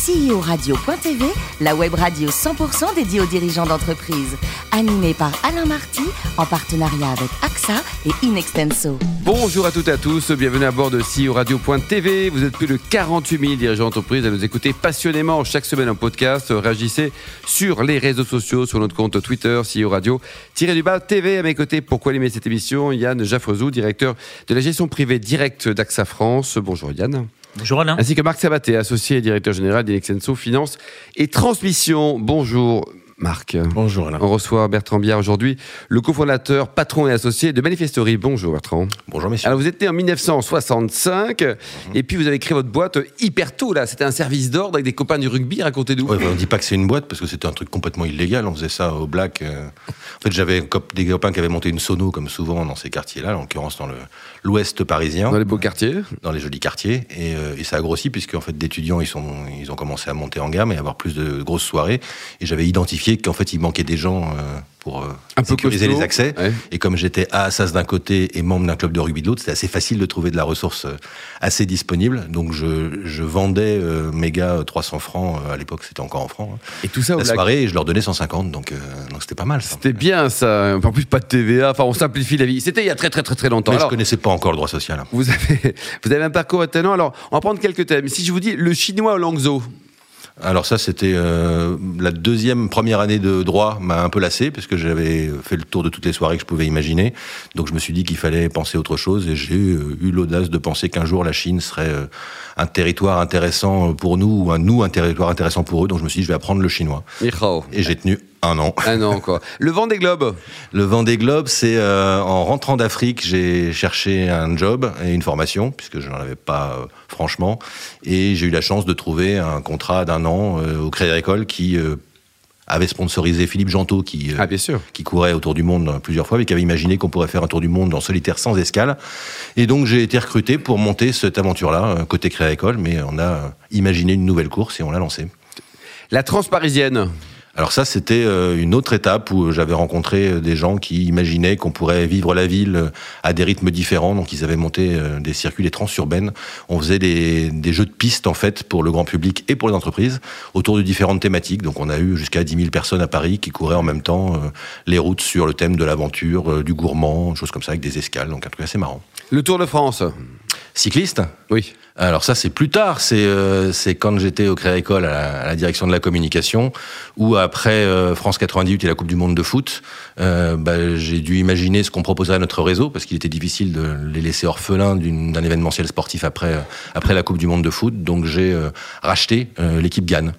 CEO-radio.tv, la web radio 100% dédiée aux dirigeants d'entreprise. Animée par Alain Marty, en partenariat avec AXA et Inextenso. Bonjour à toutes et à tous, bienvenue à bord de CEO Radio.tv. Vous êtes plus de 48 000 dirigeants d'entreprise à nous écouter passionnément chaque semaine en podcast. Réagissez sur les réseaux sociaux, sur notre compte Twitter, CEO Radio, TV. À mes côtés, pourquoi aimer cette émission Yann Jaffrezou, directeur de la gestion privée directe d'AXA France. Bonjour Yann. Bonjour Alain. Ainsi que Marc Sabaté, associé et directeur général d'Inexenso Finance et Transmission. Bonjour Marc. Bonjour Alain. On reçoit Bertrand Biard aujourd'hui, le cofondateur, patron et associé de Manifestory. Bonjour Bertrand. Bonjour messieurs. Alors vous êtes né en 1965 mhm. et puis vous avez créé votre boîte hyper tôt là. C'était un service d'ordre avec des copains du rugby. Racontez-nous. Ouais, on dit pas que c'est une boîte parce que c'était un truc complètement illégal. On faisait ça au black. Euh. En fait, j'avais des copains qui avaient monté une sono comme souvent dans ces quartiers-là, en l'occurrence dans l'ouest parisien. Dans les beaux quartiers. Dans les jolis quartiers. Et, euh, et ça a grossi puisque en fait d'étudiants ils sont ils ont commencé à monter en gamme et avoir plus de grosses soirées. Et j'avais identifié qu'en fait, il manquait des gens euh, pour euh, un sécuriser les accès. Et comme j'étais à Assas d'un côté et membre d'un club de rugby de l'autre, c'était assez facile de trouver de la ressource euh, assez disponible. Donc je, je vendais mes gars 300 francs, à l'époque c'était encore en francs. Hein. Et tout ça La soirée, et je leur donnais 150, donc donc c'était pas mal. C'était bien ça. En plus, pas de TVA. Enfin, on simplifie la vie. C'était il y a très très très très longtemps. Mais Alors, je connaissais pas encore le droit social. Vous avez vous avez un parcours étonnant. Alors, on va prendre quelques thèmes. Si je vous dis le chinois au Langzhou. Alors ça, c'était euh, la deuxième, première année de droit m'a un peu lassé parce que j'avais fait le tour de toutes les soirées que je pouvais imaginer. Donc je me suis dit qu'il fallait penser autre chose et j'ai euh, eu l'audace de penser qu'un jour la Chine serait euh, un territoire intéressant pour nous ou un nous un territoire intéressant pour eux. Donc je me suis dit je vais apprendre le chinois. Et j'ai tenu un an. Un an, quoi. Le vent des globes Le vent des globes, c'est euh, en rentrant d'Afrique, j'ai cherché un job et une formation, puisque je n'en avais pas euh, franchement. Et j'ai eu la chance de trouver un contrat d'un an euh, au Crédit Agricole qui avait sponsorisé Philippe Gentot, qui, ah, bien sûr. qui courait autour du monde plusieurs fois, mais qui avait imaginé qu'on pourrait faire un tour du monde en solitaire sans escale. Et donc j'ai été recruté pour monter cette aventure-là, côté Crédit Agricole, mais on a imaginé une nouvelle course et on l'a lancée. La Transparisienne alors ça, c'était euh, une autre étape où j'avais rencontré euh, des gens qui imaginaient qu'on pourrait vivre la ville euh, à des rythmes différents. Donc ils avaient monté des circuits, des transurbaines. On faisait des, jeux de pistes en fait pour le grand public et pour les entreprises autour de différentes thématiques. Donc on a eu jusqu'à 10 000 personnes à Paris qui couraient en même temps les routes sur le thème de l'aventure, du gourmand, choses comme ça avec des escales. Donc un truc assez marrant. Le Tour de France Cycliste Oui. Alors ça, c'est plus tard. C'est euh, quand j'étais au Créa École à, la, direction de la communication, ou après euh, France 98 et la Coupe du Monde de foot, euh, bah, j'ai dû imaginer ce qu'on proposait à notre réseau, parce qu'il était difficile de les laisser orphelins d'un événementiel sportif après, après la Coupe du Monde de foot. Donc j'ai racheté l'équipe Gann.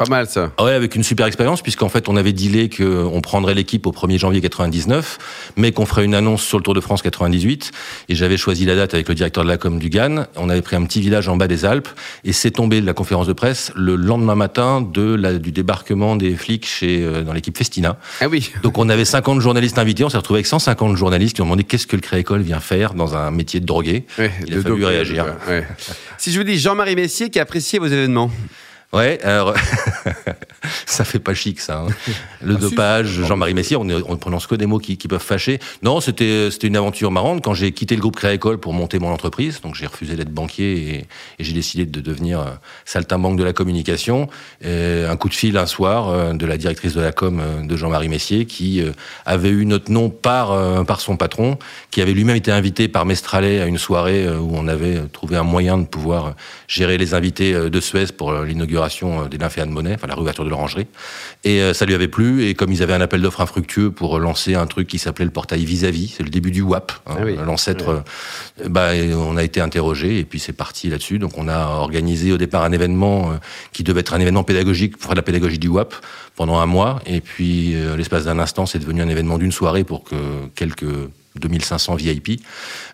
Pas mal ça. Ouais, avec une super expérience, puisqu'en fait on avait dealé qu'on prendrait l'équipe au 1er janvier 99, mais qu'on ferait une annonce sur le Tour de France 98. Et j'avais choisi la date avec le directeur de la com du GAN. On avait pris un petit village en bas des Alpes, et c'est tombé de la conférence de presse le lendemain matin de la, du débarquement des flics chez, euh, dans l'équipe Festina. Ah oui. Donc on avait 50 journalistes invités, on s'est retrouvé avec 150 journalistes qui ont demandé qu'est-ce que le Créécole vient faire dans un métier de drogué. Il a fallu réagir. Si je vous dis Jean-Marie Messier qui a apprécié vos événements Ouais, alors ça fait pas chic ça. Hein. Le ah, dopage, Jean-Marie Messier, on, ne prononce que des mots qui, peuvent fâcher. Non, c'était une aventure marrante quand j'ai quitté le groupe Créa-École pour monter mon entreprise. Donc j'ai refusé d'être banquier et, j'ai décidé de devenir euh, saltimbanque de la communication. un coup de fil un soir euh, de la directrice de la com euh, de Jean-Marie Messier qui avait eu notre nom par par son patron, qui avait lui-même été invité par Mestralet à une soirée où on avait trouvé un moyen de pouvoir gérer les invités de Suez pour l'inauguration euh, des nymphéas de monnaie, enfin la réouverture de l'orangerie. Et euh, ça lui avait plu. Et comme ils avaient un appel d'offres infructueux pour lancer un truc qui s'appelait le portail vis-à-vis, c'est le début du WAP, hein, ah l'ancêtre, ah bah, on a été interrogé et puis c'est parti là-dessus. Donc on a organisé au départ un événement qui devait être un événement pédagogique pour faire de la pédagogie du WAP pendant un mois. Et puis, l'espace d'un instant, c'est devenu un événement d'une soirée pour que quelques 2500 VIP,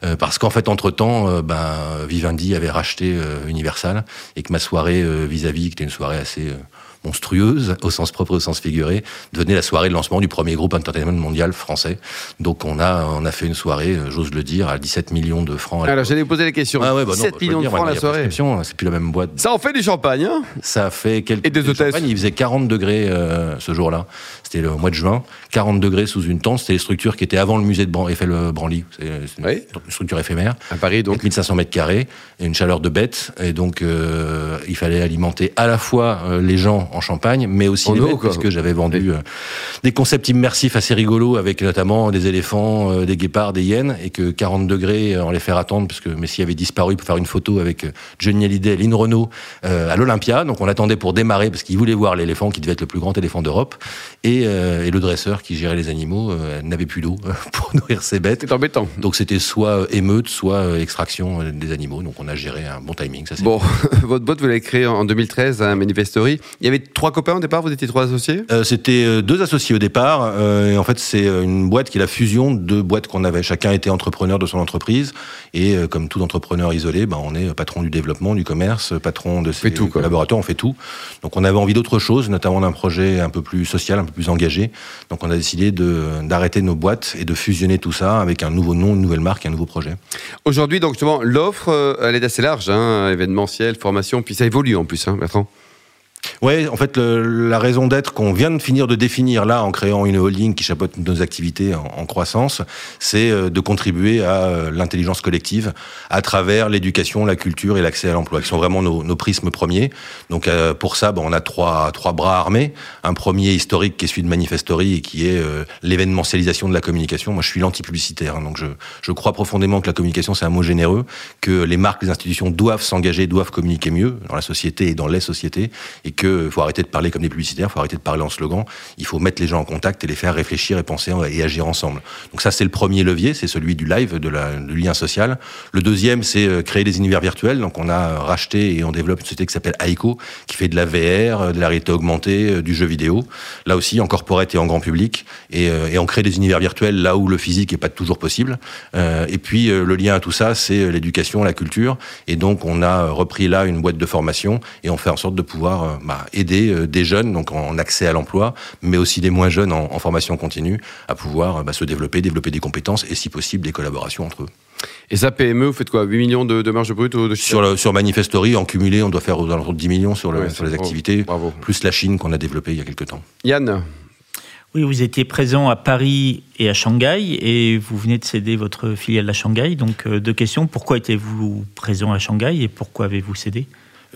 euh, parce qu'en fait, entre-temps, euh, ben, Vivendi avait racheté euh, Universal, et que ma soirée vis-à-vis, qui était une soirée assez monstrueuse, au sens propre et au sens figuré, devenait la soirée de lancement du premier groupe entertainment mondial français. Donc on a, on a fait une soirée, j'ose le dire, à 17 millions de francs. Alors j'allais poser la question. Ah ouais, bah 7 non, je veux millions de dire, francs maintenant, la soirée. C'est plus la même boîte. Ça en fait du champagne, hein? Ça fait quelques Et des de hôtesses. Il faisait 40 degrés euh, ce jour-là. C'était le mois de juin. 40 degrés sous une tente. C'était les structures qui étaient avant le musée de Bran Eiffel euh, Branly. C'est une, Oui. une structure éphémère. À Paris, donc. Donc 1500 mètres carrés et une chaleur de bête. Et donc euh, il fallait alimenter à la fois euh, les gens en Champagne, mais aussi En les bêtes, parce que j'avais vendu euh, des concepts immersifs assez rigolos avec notamment des éléphants, euh, des guépards, des hyènes, et que 40 degrés, euh, on les faire attendre parce que Messi avait disparu pour faire une photo avec Johnny Hallyday et Lynn Renault à l'Olympia. Donc on attendait pour démarrer parce qu'il voulait voir l'éléphant qui devait être le plus grand éléphant d'Europe. Et, et le dresseur qui gérait les animaux n'avait plus d'eau pour nourrir ses bêtes. C'est embêtant. Donc c'était soit émeute, soit extraction des animaux. Donc on a géré un bon timing. Ça, c'est- Bon, votre boîte, vous l'avez créée en 2013 à Manifestory. Il y avait trois copains au départ, vous étiez trois associés? Euh, c'était euh, deux associés au départ. euh, et en fait, c'est une boîte qui est la fusion de deux boîtes qu'on avait. Chacun était entrepreneur de son entreprise. Et euh, comme tout entrepreneur isolé, ben, on est patron du développement, du commerce, patron de ses tout, quoi. collaborateurs, on fait tout. Donc on avait envie d'autre chose, notamment d'un projet un peu plus social, un peu plus engagé. Donc on a décidé de- d'arrêter nos boîtes et de fusionner tout ça avec un nouveau nom, une nouvelle marque, un nouveau projet. Aujourd'hui, donc justement, l'offre, elle est assez large, hein, événementiel, formation, puis ça évolue en plus, hein, Bertrand? Ouais, en fait, le- la raison d'être qu'on vient de finir de définir là en créant une holding qui chapeaute nos activités en, croissance, c'est euh, de contribuer à euh, l'intelligence collective à travers l'éducation, la culture et l'accès à l'emploi, qui sont vraiment nos, nos prismes premiers. Donc euh, pour ça, ben, on a trois, trois bras armés. Un premier historique qui est celui de Manifestory et qui est euh, l'événementialisation de la communication. Moi, je suis l'anti-publicitaire, hein, donc je, je crois profondément que la communication, c'est un mot généreux, que les marques, les institutions doivent s'engager, doivent communiquer mieux dans la société et dans les sociétés, et qu'il faut arrêter de parler comme des publicitaires, il faut arrêter de parler en slogan, il faut mettre les gens en contact et les faire réfléchir et penser et agir ensemble. Donc ça, c'est le premier levier, c'est celui du live, du lien social. Le deuxième, c'est euh, créer des univers virtuels. Donc on a racheté et on développe une société qui s'appelle Aiko, qui fait de la VR, euh, de la réalité augmentée, euh, du jeu vidéo. Là aussi, en corporate et en grand public. Et, euh, et on crée des univers virtuels là où le physique est pas toujours possible. Euh, et puis euh, le lien à tout ça, c'est euh, l'éducation, la culture. Et donc on a euh, repris là une boîte de formation et on fait en sorte de pouvoir bah, aider euh, des jeunes donc en accès à l'emploi, mais aussi des moins jeunes en, en formation continue à pouvoir bah, se développer, développer des compétences et si possible des collaborations entre eux. Et ça, PME, vous faites quoi? 8 millions de, de marge brute de Sur, le, sur Manifestory, en cumulé, on doit faire aux alentours de 10 millions sur, le, Ouais, sur les activités, bravo. plus la Chine qu'on a développée il y a quelques temps. Yann? Oui, vous étiez présent à Paris et à Shanghai et vous venez de céder votre filiale à Shanghai. Donc, euh, deux questions. Pourquoi étiez-vous présent à Shanghai et pourquoi avez-vous cédé?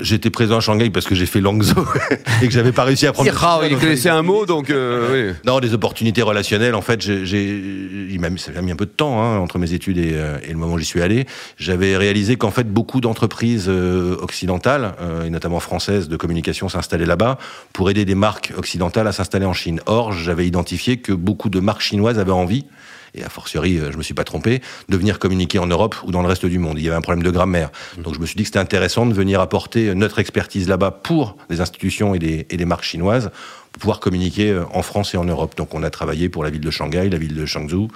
J'étais présent à Shanghai parce que j'ai fait Langzhou et que j'avais pas réussi à prendre. Ah, il connaissait un mot, donc euh, oui. Non, des opportunités relationnelles. En fait, j'ai, il m'a mis, ça a mis un peu de temps hein, entre mes études et, euh, et le moment où j'y suis allé. J'avais réalisé qu'en fait, beaucoup d'entreprises euh, occidentales, euh, et notamment françaises, de communication s'installaient là-bas pour aider des marques occidentales à s'installer en Chine. Or, j'avais identifié que beaucoup de marques chinoises avaient envie et a fortiori, euh, je me suis pas trompé, de venir communiquer en Europe ou dans le reste du monde. Il y avait un problème de grammaire. Donc je me suis dit que c'était intéressant de venir apporter notre expertise là-bas pour des institutions et des, et des marques chinoises pouvoir communiquer euh, en France et en Europe. Donc on a travaillé pour la ville de Shanghai, la ville de Changzhou,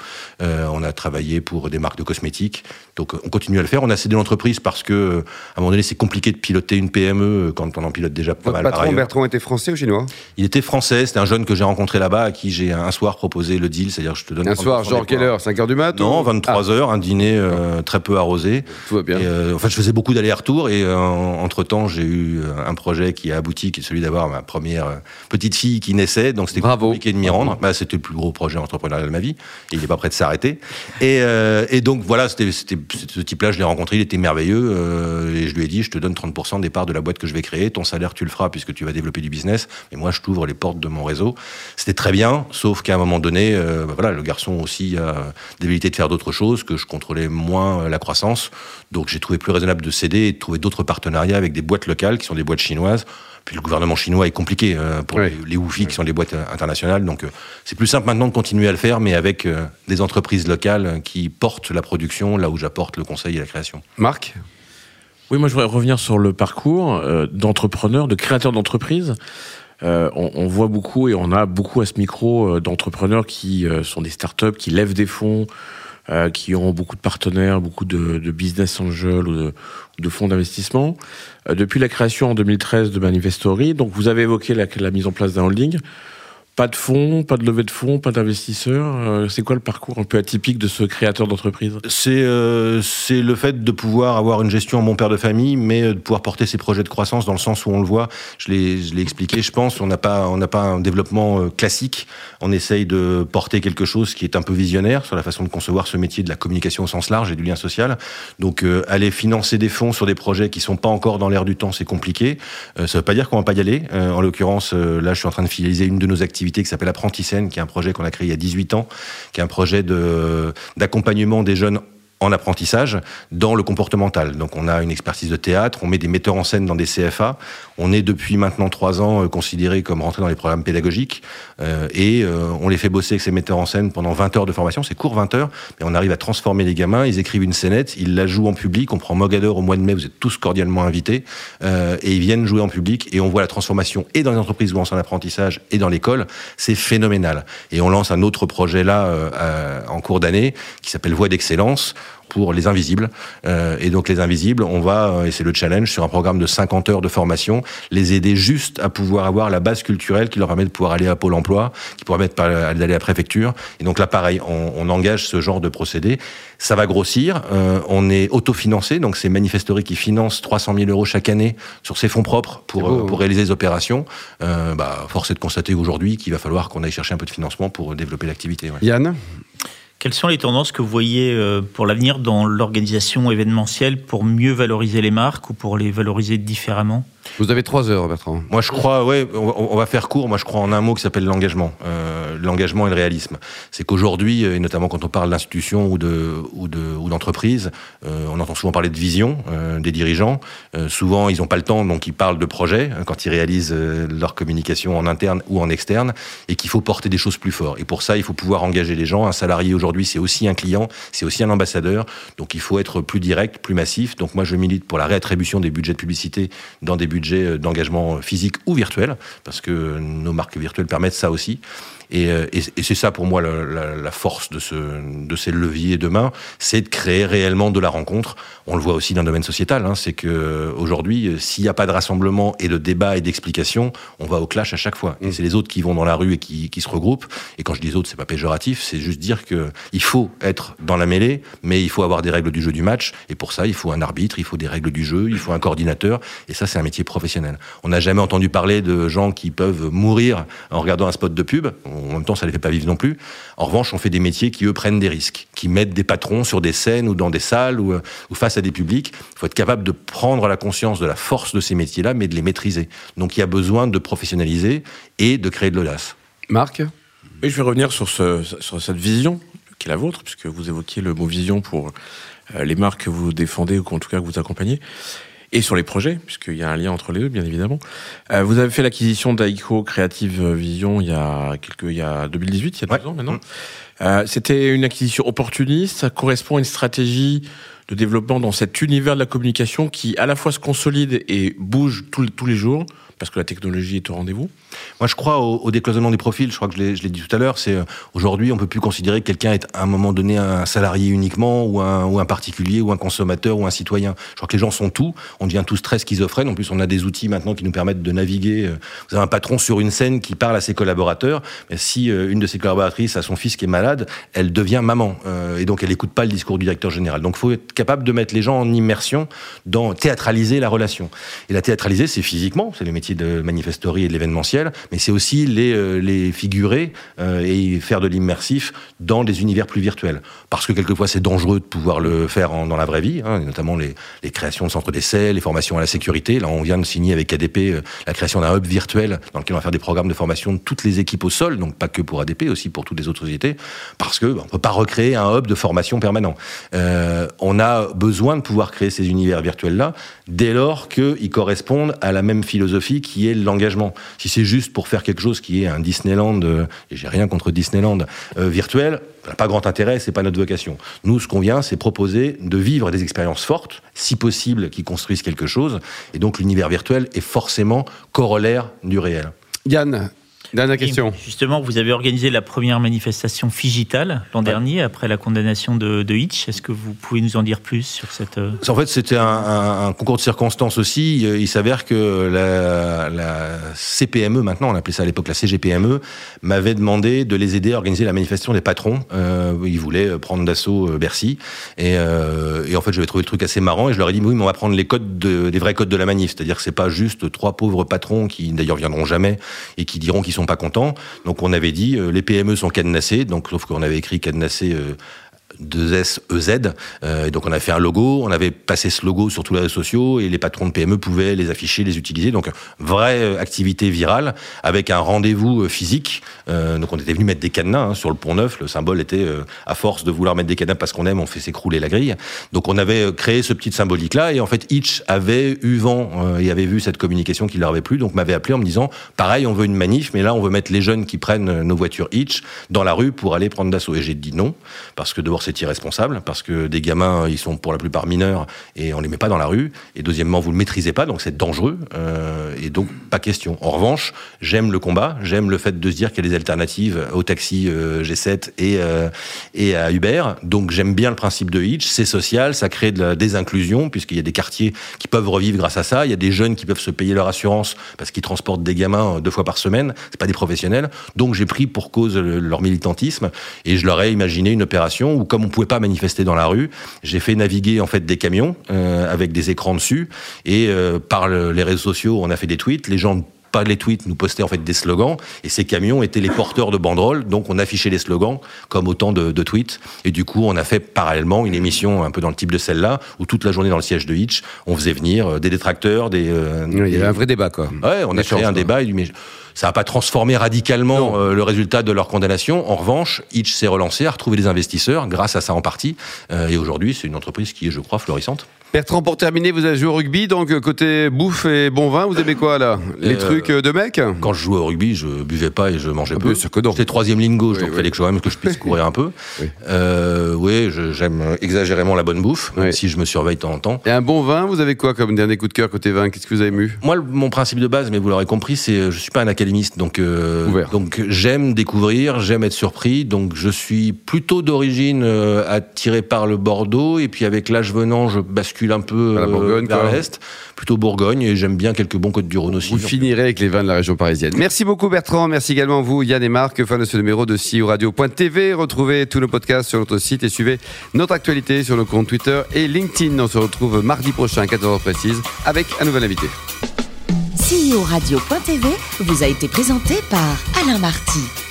euh, on a travaillé pour des marques de cosmétiques. Donc euh, on continue à le faire. On a cédé l'entreprise parce que à un moment donné c'est compliqué de piloter une PME quand on en pilote déjà pas Votre mal patron. Bertrand, était français ou chinois? Il était français, c'était un jeune que j'ai rencontré là-bas à qui j'ai un soir proposé le deal, c'est-à-dire je te donne Un 30% soir, genre quelle heure? 5 heures du mat Non, ou- 23 heures, un dîner euh, très peu arrosé. Ah, tout va bien. Et, euh, en fait, je faisais beaucoup d'allers-retours et entre temps, j'ai eu un projet qui a abouti, qui est celui d'avoir ma première petite fille qui naissait. Donc c'était compliqué de m'y rendre. Bah, c'était le plus gros projet entrepreneurial de ma vie. Et il n'est pas prêt de s'arrêter. Et, euh, et donc voilà, c'était ce type-là, je l'ai rencontré, il était merveilleux. euh, et je lui ai dit, je te donne 30% des parts de la boîte que je vais créer. Ton salaire, tu le feras puisque tu vas développer du business. Mais moi, je t'ouvre les portes de mon réseau. C'était très bien, sauf qu'à un moment donné, euh, bah, voilà, le garçon aussi a des velléités de faire d'autres choses, que je contrôlais moins la croissance. Donc j'ai trouvé plus raisonnable de céder et de trouver d'autres partenariats avec des boîtes locales qui sont des boîtes chinoises. Puis le gouvernement chinois est compliqué euh, pour Oui. les, les WUFI qui sont des boîtes euh, internationales. Donc euh, c'est plus simple maintenant de continuer à le faire, mais avec euh, des entreprises locales qui portent la production là où j'apporte le conseil et la création. Marc? Oui, moi je voudrais revenir sur le parcours euh, d'entrepreneur, de créateur d'entreprise. Euh, on, on voit beaucoup et on a beaucoup à ce micro euh, d'entrepreneurs qui euh, sont des startups, qui lèvent des fonds, euh, qui ont beaucoup de partenaires, beaucoup de, de business angels ou de, fonds d'investissement. Euh, depuis la création en 2013 de Manifestory, donc vous avez évoqué la mise en place d'un holding. Pas de fonds, pas de levée de fonds, pas d'investisseurs. Euh, c'est quoi le parcours un peu atypique de ce créateur d'entreprise? C'est euh, c'est le fait de pouvoir avoir une gestion bon père de famille, mais de pouvoir porter ses projets de croissance dans le sens où on le voit. Je l'ai expliqué. Je pense on n'a pas pas un développement euh, classique. On essaye de porter quelque chose qui est un peu visionnaire sur la façon de concevoir ce métier de la communication au sens large et du lien social. Donc euh, aller financer des fonds sur des projets qui sont pas encore dans l'air du temps, c'est compliqué. Euh, ça veut pas dire qu'on va pas y aller. Euh, en l'occurrence, euh, là, je suis en train de finaliser une de nos activités qui s'appelle Apprentissène, qui est un projet qu'on a créé il y a 18 ans, qui est un projet d'accompagnement des jeunes en apprentissage dans le comportemental. Donc on a une expertise de théâtre, on met des metteurs en scène dans des CFA, on est depuis maintenant trois ans euh, considéré comme rentré dans les programmes pédagogiques euh, et euh, on les fait bosser avec ces metteurs en scène pendant 20 heures de formation, c'est court 20 heures, mais on arrive à transformer les gamins, ils écrivent une scénette, ils la jouent en public, on prend Mogador au mois de mai, vous êtes tous cordialement invités, euh, et ils viennent jouer en public et on voit la transformation et dans les entreprises où on en apprentissage et dans l'école, c'est phénoménal. Et on lance un autre projet là euh, euh, en cours d'année qui s'appelle Voix d'excellence pour les invisibles. Euh, et donc les invisibles, on va, euh, et c'est le challenge, sur un programme de 50 heures de formation, les aider juste à pouvoir avoir la base culturelle qui leur permet de pouvoir aller à Pôle emploi, qui pourra permettre d'aller à la préfecture. Et donc là, pareil, on, on engage ce genre de procédé. Ça va grossir. Euh, on est autofinancé, donc c'est Manifestory qui finance 300 000 euros chaque année sur ses fonds propres pour, beau, euh, pour réaliser les opérations. Euh, bah, force est de constater aujourd'hui qu'il va falloir qu'on aille chercher un peu de financement pour développer l'activité. ouais. Yann? Quelles sont les tendances que vous voyez euh, pour l'avenir dans l'organisation événementielle pour mieux valoriser les marques ou pour les valoriser différemment? Vous avez trois heures, Bertrand. Moi, je crois, ouais, on, va faire court. Moi, je crois en un mot qui s'appelle l'engagement. Euh, l'engagement et le réalisme. C'est qu'aujourd'hui, et notamment quand on parle d'institutions ou de ou de ou d'entreprises, euh, on entend souvent parler de vision euh, des dirigeants. Euh, souvent, ils n'ont pas le temps, donc ils parlent de projets hein, quand ils réalisent euh, leur communication en interne ou en externe, et qu'il faut porter des choses plus fortes. Et pour ça, il faut pouvoir engager les gens. Un salarié aujourd'hui, c'est aussi un client, c'est aussi un ambassadeur. Donc, il faut être plus direct, plus massif. Donc, moi, je milite pour la réattribution des budgets de publicité dans des budgets euh, d'engagement physique ou virtuel, parce que nos marques virtuelles permettent ça aussi. Et, euh, et, et c'est ça pour moi la, la, la force de, ce, de ces leviers demain, c'est de créer réellement de la rencontre. On le voit aussi dans le domaine sociétal, hein, c'est que euh, aujourd'hui, euh, s'il n'y a pas de rassemblement et de débat et d'explication, on va au clash à chaque fois. Et c'est les autres qui vont dans la rue et qui, qui se regroupent. Et quand je dis autres, c'est pas péjoratif, c'est juste dire que il faut être dans la mêlée, mais il faut avoir des règles du jeu du match. Et pour ça, il faut un arbitre, il faut des règles du jeu, il faut un coordinateur. Et ça, c'est un métier professionnel. On n'a jamais entendu parler de gens qui peuvent mourir en regardant un spot de pub. En même temps, ça les fait pas vivre non plus. En revanche, on fait des métiers qui, eux, prennent des risques, qui mettent des patrons sur des scènes ou dans des salles ou, ou face à des publics. Il faut être capable de prendre la conscience de la force de ces métiers-là, mais de les maîtriser. Donc, il y a besoin de professionnaliser et de créer de l'audace. Marc? Oui, je vais revenir sur, ce, sur cette vision qui est la vôtre, puisque vous évoquiez le mot vision pour euh, les marques que vous défendez ou qu'en tout cas que vous accompagnez, et sur les projets, puisqu'il y a un lien entre les deux, bien évidemment. Euh, vous avez fait l'acquisition d'Aiko Creative Vision il y a quelques, il y a 2018, il y a Ouais. deux ans maintenant. Euh, C'était une acquisition opportuniste, ça correspond à une stratégie de développement dans cet univers de la communication qui à la fois se consolide et bouge tous les jours, parce que la technologie est au rendez-vous. Moi, je crois au, au décloisonnement des profils. Je crois que je l'ai- dit tout à l'heure. C'est euh, aujourd'hui, on peut plus considérer que quelqu'un est à un moment donné un salarié uniquement, ou un, particulier, ou un consommateur, ou un citoyen. Je crois que les gens sont tout. On devient tous très schizophrènes. En plus, on a des outils maintenant qui nous permettent de naviguer. Euh, Vous avez un patron sur une scène qui parle à ses collaborateurs. Mais si euh, une de ses collaboratrices a son fils qui est malade, elle devient maman, et donc elle écoute pas le discours du directeur général. Donc, il faut être capable de mettre les gens en immersion, dans théâtraliser la relation. Et la théâtraliser, c'est physiquement, c'est le métier de manifestory et de l'événementiel, mais c'est aussi les, euh, figurer euh, et faire de l'immersif dans des univers plus virtuels. Parce que quelquefois, c'est dangereux de pouvoir le faire dans la vraie vie, hein, notamment les, créations de centres d'essai, les formations à la sécurité. Là, on vient de signer avec ADP euh, la création d'un hub virtuel dans lequel on va faire des programmes de formation de toutes les équipes au sol, donc pas que pour ADP, aussi pour toutes les autres sociétés, parce que bah, on peut pas recréer un hub de formation permanent. On a besoin de pouvoir créer ces univers virtuels-là dès lors qu'ils correspondent à la même philosophie qui est l'engagement. Si c'est juste pour faire quelque chose qui est un Disneyland, euh, et j'ai rien contre Disneyland, euh, virtuel, pas grand intérêt, c'est pas notre vocation. Nous, ce qu'on vient, c'est proposer de vivre des expériences fortes, si possible, qui construisent quelque chose, et donc l'univers virtuel est forcément corollaire du réel. Yann, Dernière question. justement, vous avez organisé la première manifestation Figital l'an dernier, après la condamnation de, de Hitch. Est-ce que vous pouvez nous en dire plus sur cette... euh, En fait, c'était un, un- un concours de circonstances aussi. Euh, Il s'avère que la, la CPME, maintenant, on appelait ça à l'époque la CGPME, m'avait demandé de les aider à organiser la manifestation des patrons. Euh, ils voulaient prendre d'assaut Bercy. Et, euh, et en fait, j'avais trouvé le truc assez marrant et je leur ai dit, oui, mais on va prendre les codes de, les vrais codes de la manif. C'est-à-dire que c'est pas juste trois pauvres patrons qui, d'ailleurs, viendront jamais et qui diront qu'ils sont pas contents. Donc, on avait dit, euh, les PME sont cadenassés. Donc, sauf qu'on avait écrit cadenassé euh, 2S EZ. Euh, et donc on a fait un logo, on avait passé ce logo sur tous les réseaux sociaux et les patrons de PME pouvaient les afficher, les utiliser. Donc vraie euh, activité virale avec un rendez-vous euh, physique. Donc on était venu mettre des cadenas hein, sur le pont neuf. Le symbole était à force de vouloir mettre des cadenas parce qu'on aime, on fait s'écrouler la grille. Donc on avait créé ce petit symbolique là et en fait Hitch avait eu vent et avait vu cette communication qui leur avait plu. Donc m'avait appelé en me disant pareil on veut une manif mais là on veut mettre les jeunes qui prennent nos voitures Hitch dans la rue pour aller prendre d'assaut. Et j'ai dit non parce que d'abord c'est irresponsable, parce que des gamins, ils sont pour la plupart mineurs et on les met pas dans la rue. Et deuxièmement, vous le maîtrisez pas, donc c'est dangereux. euh, et donc pas question. En revanche, j'aime le combat, j'aime le fait de se dire qu'il y a des alternatives au taxi euh, G7 et euh, et à Uber. Donc j'aime bien le principe de Hitch. C'est social, ça crée de la désinclusion puisqu'il y a des quartiers qui peuvent revivre grâce à ça. Il y a des jeunes qui peuvent se payer leur assurance parce qu'ils transportent des gamins deux fois par semaine. C'est pas des professionnels. Donc j'ai pris pour cause le- leur militantisme et je leur ai imaginé une opération où comme on pouvait pas manifester dans la rue, j'ai fait naviguer en fait des camions euh, avec des écrans dessus. Et euh, par le- les réseaux sociaux, on a fait des tweets. Les gens pas les tweets, nous postaient en fait des slogans. Et ces camions étaient les porteurs de banderoles, donc on affichait les slogans comme autant de, de tweets. Et du coup on a fait parallèlement une émission un peu dans le type de celle-là où toute la journée dans le siège de Hitch, on faisait venir euh, des détracteurs, des, euh, Oui, il y avait un vrai débat, quoi. Ouais, on a créé un débat, et mais ça n'a pas transformé radicalement euh, le résultat de leur condamnation. En revanche, Hitch s'est relancé, a retrouvé des investisseurs grâce à ça en partie. Euh, et aujourd'hui, c'est une entreprise qui est, je crois, florissante. Bertrand, pour terminer, vous avez joué au rugby, donc euh, côté bouffe et bon vin, vous aimez quoi là? Les Euh, trucs euh, de mec Quand je jouais au rugby, je buvais pas et je mangeais Ah, peu. sûr que non. J'étais troisième ligne gauche, Oui, donc il oui. fallait que quand même que je puisse courir un peu. Oui. Euh, j'aime exagérément la bonne bouffe, même si je me surveille de temps en temps. Et un bon vin, vous avez quoi comme dernier coup de cœur côté vin? Qu'est-ce que vous avez mu? Moi, mon principe de base, mais vous l'aurez compris, c'est je suis pas un académiste, donc euh, donc j'aime découvrir, j'aime être surpris, donc je suis plutôt d'origine attiré par le Bordeaux, et puis avec l'âge venant, je bascule un peu À la euh, Bourgogne, vers l'est, plutôt Bourgogne, et j'aime bien quelques bons côtes du Rhône aussi. Vous finirez avec les vins de la région parisienne. Merci beaucoup Bertrand, merci également vous Yann et Marc, fin de ce numéro de CIO Radio.tv. Retrouvez tous nos podcasts sur notre site et suivez notre actualité sur nos comptes Twitter et LinkedIn. On se retrouve mardi prochain à 14h précise avec un nouvel invité. CEO Radio.tv vous a été présenté par Alain Marty.